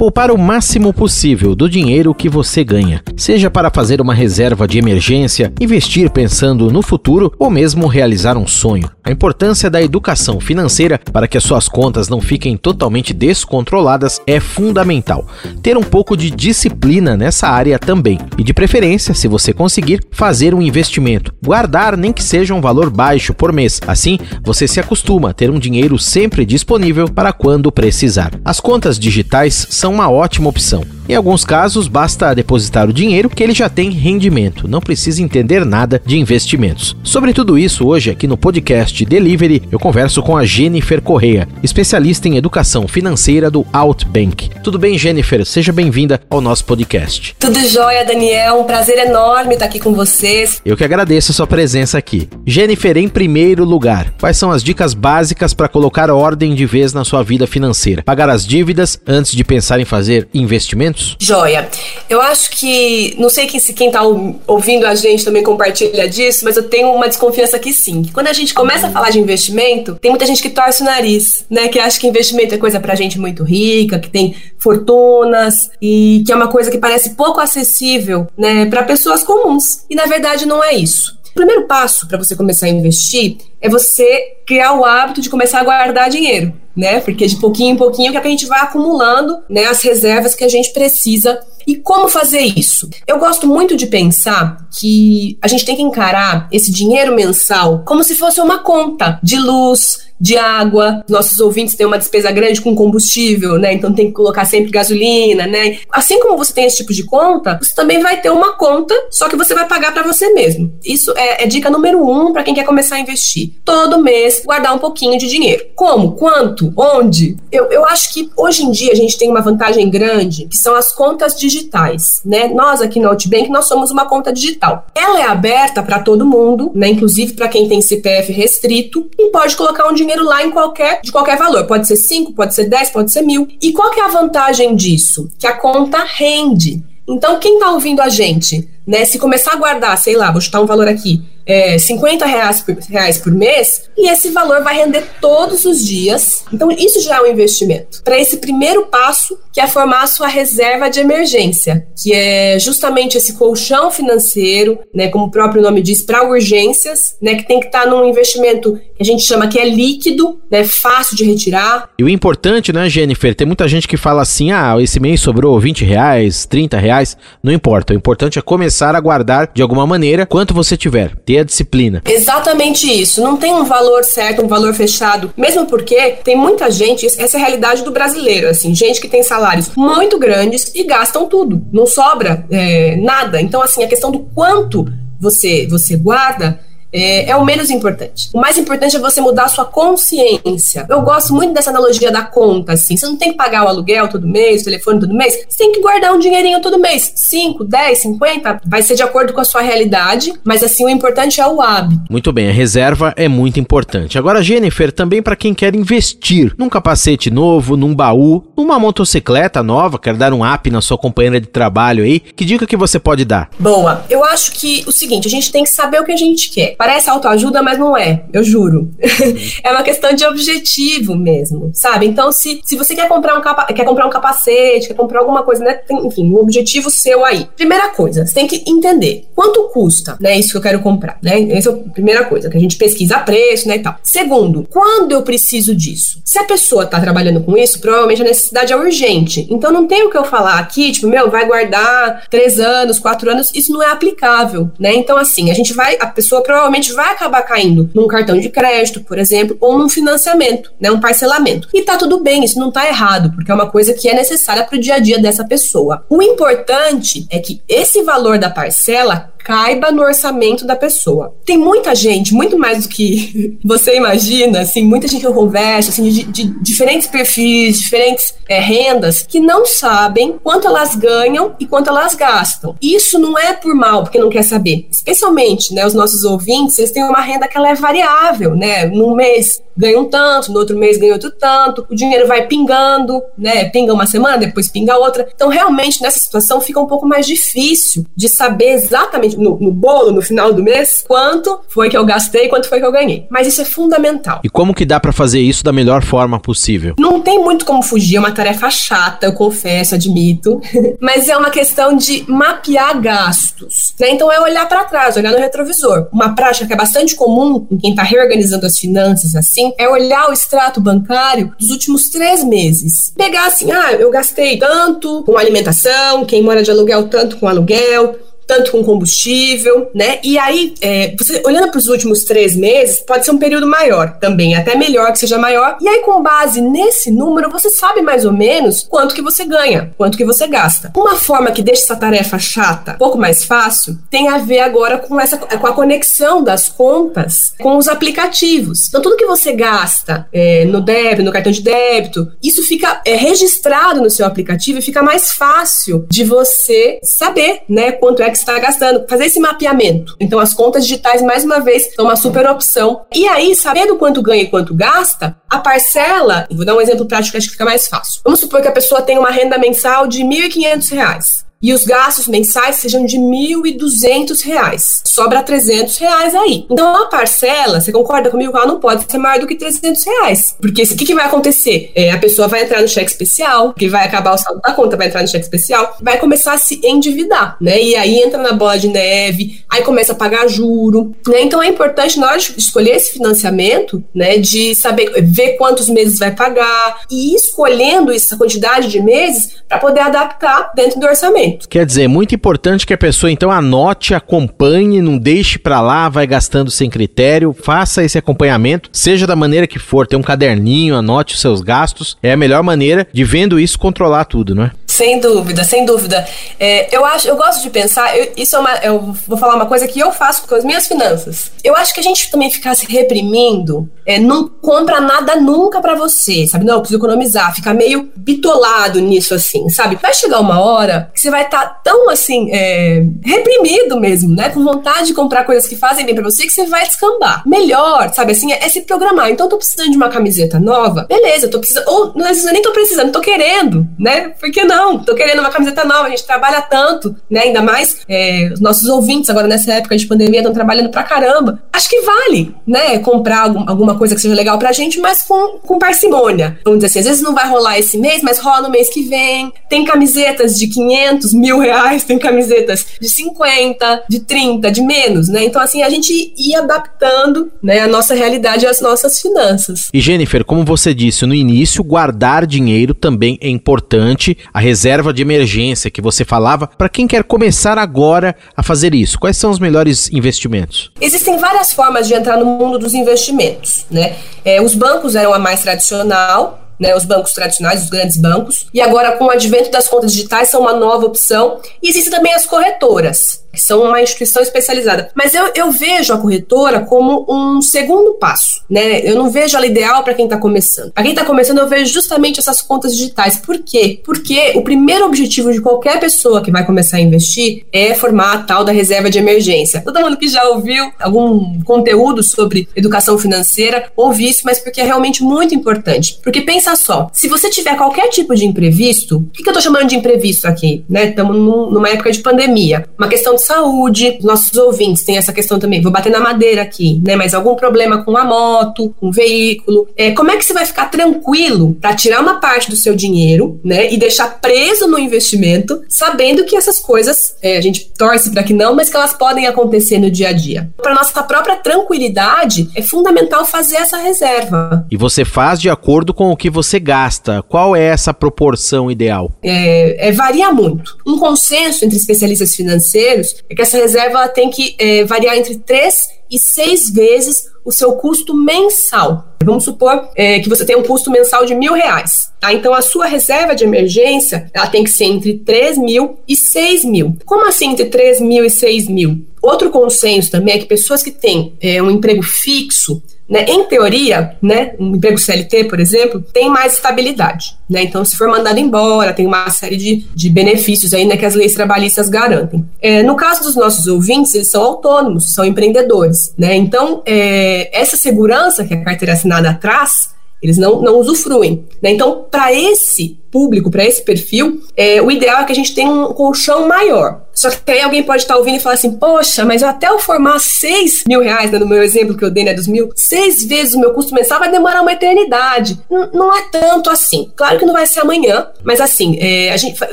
Poupar o máximo possível do dinheiro que você ganha, seja para fazer uma reserva de emergência, investir pensando no futuro ou mesmo realizar um sonho. A importância da educação financeira para que as suas contas não fiquem totalmente descontroladas é fundamental. Ter um pouco de disciplina nessa área também, e de preferência, se você conseguir, fazer um investimento, guardar nem que seja um valor baixo por mês. Assim, você se acostuma a ter um dinheiro sempre disponível para quando precisar. As contas digitais são uma ótima opção. Em alguns casos, basta depositar o dinheiro que ele já tem rendimento, não precisa entender nada de investimentos. Sobre tudo isso, hoje aqui no podcast Delivery, eu converso com a Jennifer Correia, especialista em educação financeira do Outbank. Tudo bem, Jennifer? Seja bem-vinda ao nosso podcast. Tudo jóia, Daniel. Um prazer enorme estar aqui com vocês. Eu que agradeço a sua presença aqui. Jennifer, em primeiro lugar, quais são as dicas básicas para colocar ordem de vez na sua vida financeira? Pagar as dívidas antes de pensar em fazer investimentos? Joia. Eu acho que, não sei se quem está ouvindo a gente também compartilha disso, mas eu tenho uma desconfiança que sim. Quando a gente começa a falar de investimento, tem muita gente que torce o nariz, né? Que acha que investimento é coisa pra gente muito rica, que tem fortunas e que é uma coisa que parece pouco acessível, né, para pessoas comuns. E na verdade não é isso. O primeiro passo para você começar a investir é você criar o hábito de começar a guardar dinheiro, né? Porque de pouquinho em pouquinho que a gente vai acumulando, né, as reservas que a gente precisa. E como fazer isso? Eu gosto muito de pensar que a gente tem que encarar esse dinheiro mensal como se fosse uma conta de luz, de água. Nossos ouvintes têm uma despesa grande com combustível, né? Então tem que colocar sempre gasolina, né? Assim como você tem esse tipo de conta, você também vai ter uma conta, só que você vai pagar para você mesmo. Isso é, é dica número um para quem quer começar a investir. Todo mês guardar um pouquinho de dinheiro. Como? Quanto? Onde? Eu, eu acho que hoje em dia a gente tem uma vantagem grande, que são as contas digitais, né? Nós aqui no Outbank nós somos uma conta digital. Ela é aberta para todo mundo, né? Inclusive para quem tem CPF restrito e pode colocar um dinheiro dinheiro lá em qualquer, de qualquer valor. Pode ser 5, pode ser 10, pode ser mil. E qual que é a vantagem disso? Que a conta rende. Então, quem está ouvindo a gente, né, se começar a guardar, sei lá, vou chutar um valor aqui, é, 50 reais por, reais por mês e esse valor vai render todos os dias. Então, isso já é um investimento. Para esse primeiro passo, que é formar a sua reserva de emergência, que é justamente esse colchão financeiro, né, como o próprio nome diz, para urgências, né, que tem que estar tá num investimento que a gente chama que é líquido, né, fácil de retirar. E o importante, né, Jennifer, tem muita gente que fala assim, ah, esse mês sobrou 20 reais, 30 reais, não importa. O importante é começar a guardar de alguma maneira quanto você tiver. Ter a disciplina. Exatamente isso. Não tem um valor certo, um valor fechado. Mesmo porque tem muita gente, essa é a realidade do brasileiro, assim, gente que tem salários muito grandes e gastam tudo. Não sobra é, nada. Então, assim, a questão do quanto você, você guarda é, é, o menos importante. O mais importante é você mudar a sua consciência. Eu gosto muito dessa analogia da conta, assim. Você não tem que pagar o aluguel todo mês, o telefone todo mês. Você tem que guardar um dinheirinho todo mês. 5, 10, 50, vai ser de acordo com a sua realidade, mas assim, o importante é o hábito. Muito bem, a reserva é muito importante. Agora, Jennifer, também para quem quer investir num capacete novo, num baú, numa motocicleta nova, quer dar um up na sua companheira de trabalho aí, que dica que você pode dar? Boa. Eu acho que o seguinte, a gente tem que saber o que a gente quer. Parece autoajuda, mas não é, eu juro. é uma questão de objetivo mesmo, sabe? Então, se, se você quer comprar, um capa quer comprar um capacete, quer comprar alguma coisa, né? Tem, enfim, um objetivo seu aí. Primeira coisa, você tem que entender quanto custa, né? Isso que eu quero comprar, né? Essa é a primeira coisa, que a gente pesquisa preço, né? E tal. Segundo, quando eu preciso disso? Se a pessoa tá trabalhando com isso, provavelmente a necessidade é urgente. Então, não tem o que eu falar aqui, tipo, meu, vai guardar três anos, quatro anos, isso não é aplicável, né? Então, assim, a gente vai, a pessoa provavelmente vai acabar caindo num cartão de crédito, por exemplo, ou num financiamento, né, um parcelamento. E tá tudo bem, isso não tá errado, porque é uma coisa que é necessária para o dia a dia dessa pessoa. O importante é que esse valor da parcela caiba no orçamento da pessoa. Tem muita gente, muito mais do que você imagina, assim, muita gente que eu converso, assim, de, de diferentes perfis, diferentes é, rendas, que não sabem quanto elas ganham e quanto elas gastam. Isso não é por mal, porque não quer saber. Especialmente, né, os nossos ouvintes, eles têm uma renda que ela é variável, né? Num mês ganha um tanto, no outro mês ganha outro tanto, o dinheiro vai pingando, né? Pinga uma semana, depois pinga outra. Então, realmente, nessa situação fica um pouco mais difícil de saber exatamente no, no bolo, no final do mês, quanto foi que eu gastei, quanto foi que eu ganhei. Mas isso é fundamental. E como que dá para fazer isso da melhor forma possível? Não tem muito como fugir, é uma tarefa chata, eu confesso, admito. Mas é uma questão de mapear gastos. Né? Então é olhar para trás, olhar no retrovisor. Uma prática que é bastante comum em quem está reorganizando as finanças assim é olhar o extrato bancário dos últimos três meses. Pegar assim, ah, eu gastei tanto com alimentação, quem mora de aluguel tanto com aluguel, tanto com combustível, né? E aí, é, você olhando para os últimos três meses, pode ser um período maior também, até melhor que seja maior. E aí, com base nesse número, você sabe mais ou menos quanto que você ganha, quanto que você gasta. Uma forma que deixa essa tarefa chata um pouco mais fácil tem a ver agora com essa com a conexão das contas com os aplicativos. Então, tudo que você gasta é, no débito, no cartão de débito, isso fica é, registrado no seu aplicativo e fica mais fácil de você saber, né, quanto é que está gastando, fazer esse mapeamento. Então, as contas digitais, mais uma vez, são uma super opção. E aí, sabendo quanto ganha e quanto gasta, a parcela, vou dar um exemplo prático acho que fica mais fácil. Vamos supor que a pessoa tem uma renda mensal de R$ 1.500 e os gastos mensais sejam de R$ 1.200. Sobra 300 reais aí. Então, a parcela, você concorda comigo ela não pode ser maior do que 300 reais. Porque o que, que vai acontecer? É, a pessoa vai entrar no cheque especial, que vai acabar o saldo da conta, vai entrar no cheque especial, vai começar a se endividar, né? E aí entra na bola de neve, aí começa a pagar juro, né? Então, é importante, na hora de escolher esse financiamento, né, de saber, ver quantos meses vai pagar e ir escolhendo essa quantidade de meses para poder adaptar dentro do orçamento. Quer dizer, é muito importante que a pessoa então anote, acompanhe, não deixe para lá, vai gastando sem critério, faça esse acompanhamento, seja da maneira que for, tem um caderninho, anote os seus gastos, é a melhor maneira de vendo isso controlar tudo, não é? Sem dúvida, sem dúvida. É, eu acho, eu gosto de pensar, eu, isso é uma, eu vou falar uma coisa que eu faço com as minhas finanças. Eu acho que a gente também ficar se reprimindo, é, não compra nada nunca para você, sabe? Não, eu preciso economizar, ficar meio bitolado nisso assim, sabe? Vai chegar uma hora que você vai estar tá tão assim, é, reprimido mesmo, né? Com vontade de comprar coisas que fazem bem para você que você vai descambar. Melhor, sabe assim, é, é, se programar. Então, eu tô precisando de uma camiseta nova, beleza, eu tô precisando, ou não, eu nem tô precisando, tô querendo, né? Por que não? tô querendo uma camiseta nova, a gente trabalha tanto, né? Ainda mais é, os nossos ouvintes agora nessa época de pandemia estão trabalhando pra caramba. Acho que vale, né? Comprar algum, alguma coisa que seja legal pra gente, mas com, com parcimônia. Vamos dizer assim, às vezes não vai rolar esse mês, mas rola no mês que vem. Tem camisetas de 500, mil reais, tem camisetas de 50, de 30, de menos, né? Então, assim, a gente ia adaptando né, a nossa realidade as nossas finanças. E Jennifer, como você disse no início, guardar dinheiro também é importante. A reserva de emergência que você falava, para quem quer começar agora a fazer isso, quais são os melhores investimentos? Existem várias formas de entrar no mundo dos investimentos, né? É, os bancos eram a mais tradicional, né, os bancos tradicionais, os grandes bancos, e agora com o advento das contas digitais são uma nova opção. E existem também as corretoras, que são uma instituição especializada. Mas eu, eu vejo a corretora como um segundo passo, né? Eu não vejo ela ideal para quem está começando. Para quem está começando, eu vejo justamente essas contas digitais. Por quê? Porque o primeiro objetivo de qualquer pessoa que vai começar a investir é formar a tal da reserva de emergência. Todo mundo que já ouviu algum conteúdo sobre educação financeira, ouve isso, mas porque é realmente muito importante. Porque pensa só, se você tiver qualquer tipo de imprevisto, o que, que eu estou chamando de imprevisto aqui? Estamos né? numa época de pandemia, uma questão de saúde, nossos ouvintes têm essa questão também. Vou bater na madeira aqui, né? Mas algum problema com a moto, um veículo. É, como é que você vai ficar tranquilo para tirar uma parte do seu dinheiro, né? E deixar preso no investimento, sabendo que essas coisas, é, a gente torce para que não, mas que elas podem acontecer no dia a dia. Para nossa própria tranquilidade, é fundamental fazer essa reserva. E você faz de acordo com o que você gasta. Qual é essa proporção ideal? É, é varia muito. Um consenso entre especialistas financeiros é que essa reserva tem que é, variar entre 3 e 6 vezes o seu custo mensal. Vamos supor é, que você tem um custo mensal de mil reais. Tá? Então, a sua reserva de emergência ela tem que ser entre 3 mil e 6 mil. Como assim entre 3 mil e 6 mil? Outro consenso também é que pessoas que têm é, um emprego fixo né? Em teoria, né, um emprego CLT, por exemplo, tem mais estabilidade. Né? Então, se for mandado embora, tem uma série de, de benefícios ainda que as leis trabalhistas garantem. É, no caso dos nossos ouvintes, eles são autônomos, são empreendedores. Né? Então, é, essa segurança que a carteira assinada traz Eles não, não usufruem. Né? Então, para esse público, para esse perfil, é, o ideal é que a gente tenha um colchão maior. Só que aí alguém pode estar ouvindo e falar assim, poxa, mas até eu formar 6 mil reais, né, no meu exemplo que eu dei, né, dos mil, seis vezes o meu custo mensal vai demorar uma eternidade. N não é tanto assim. Claro que não vai ser amanhã, mas assim, é, a gente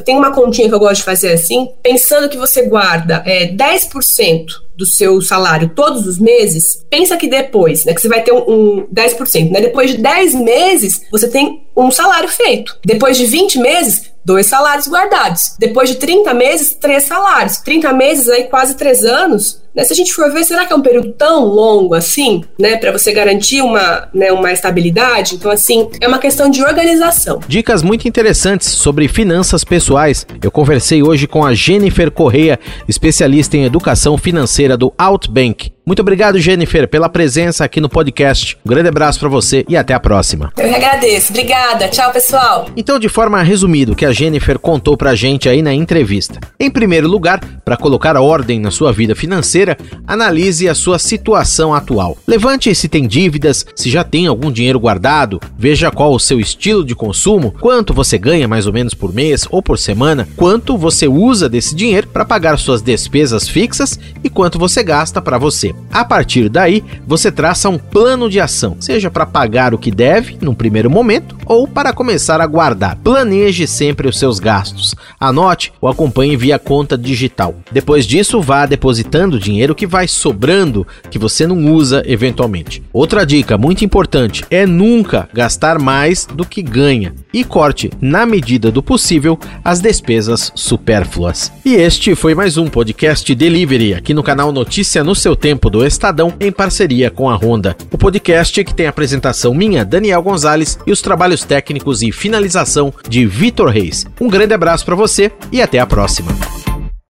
tem uma continha que eu gosto de fazer assim, pensando que você guarda é, 10% do seu salário todos os meses, pensa que depois, né, que você vai ter um, um 10%, né? Depois de 10 meses, você tem um salário feito. Depois de 20 meses, dois salários guardados. Depois de 30 meses, três salários. 30 meses, aí quase três anos. Né? Se a gente for ver, será que é um período tão longo assim, né, para você garantir uma, né, uma estabilidade? Então, assim, é uma questão de organização. Dicas muito interessantes sobre finanças pessoais. Eu conversei hoje com a Jennifer Correia, especialista em educação financeira do Outbank. Muito obrigado, Jennifer, pela presença aqui no podcast. Um grande abraço para você e até a próxima. Eu que agradeço. Obrigada. Tchau, pessoal. Então, de forma resumida, o que a Jennifer contou pra gente aí na entrevista. Em primeiro lugar, para colocar ordem na sua vida financeira, analise a sua situação atual. Levante se tem dívidas, se já tem algum dinheiro guardado, veja qual o seu estilo de consumo, quanto você ganha mais ou menos por mês ou por semana, quanto você usa desse dinheiro para pagar suas despesas fixas e quanto você gasta para você. A partir daí, você traça um plano de ação, seja para pagar o que deve num primeiro momento ou para começar a guardar. Planeje sempre os seus gastos. Anote ou acompanhe via conta digital. Depois disso, vá depositando o dinheiro que vai sobrando que você não usa eventualmente. Outra dica muito importante é nunca gastar mais do que ganha e corte, na medida do possível, as despesas supérfluas. E este foi mais um podcast Delivery aqui no canal Notícia no seu do Estadão em parceria com a Honda. O podcast que tem a apresentação minha, Daniel Gonzalez, e os trabalhos técnicos e finalização de Vitor Reis. Um grande abraço para você e até a próxima.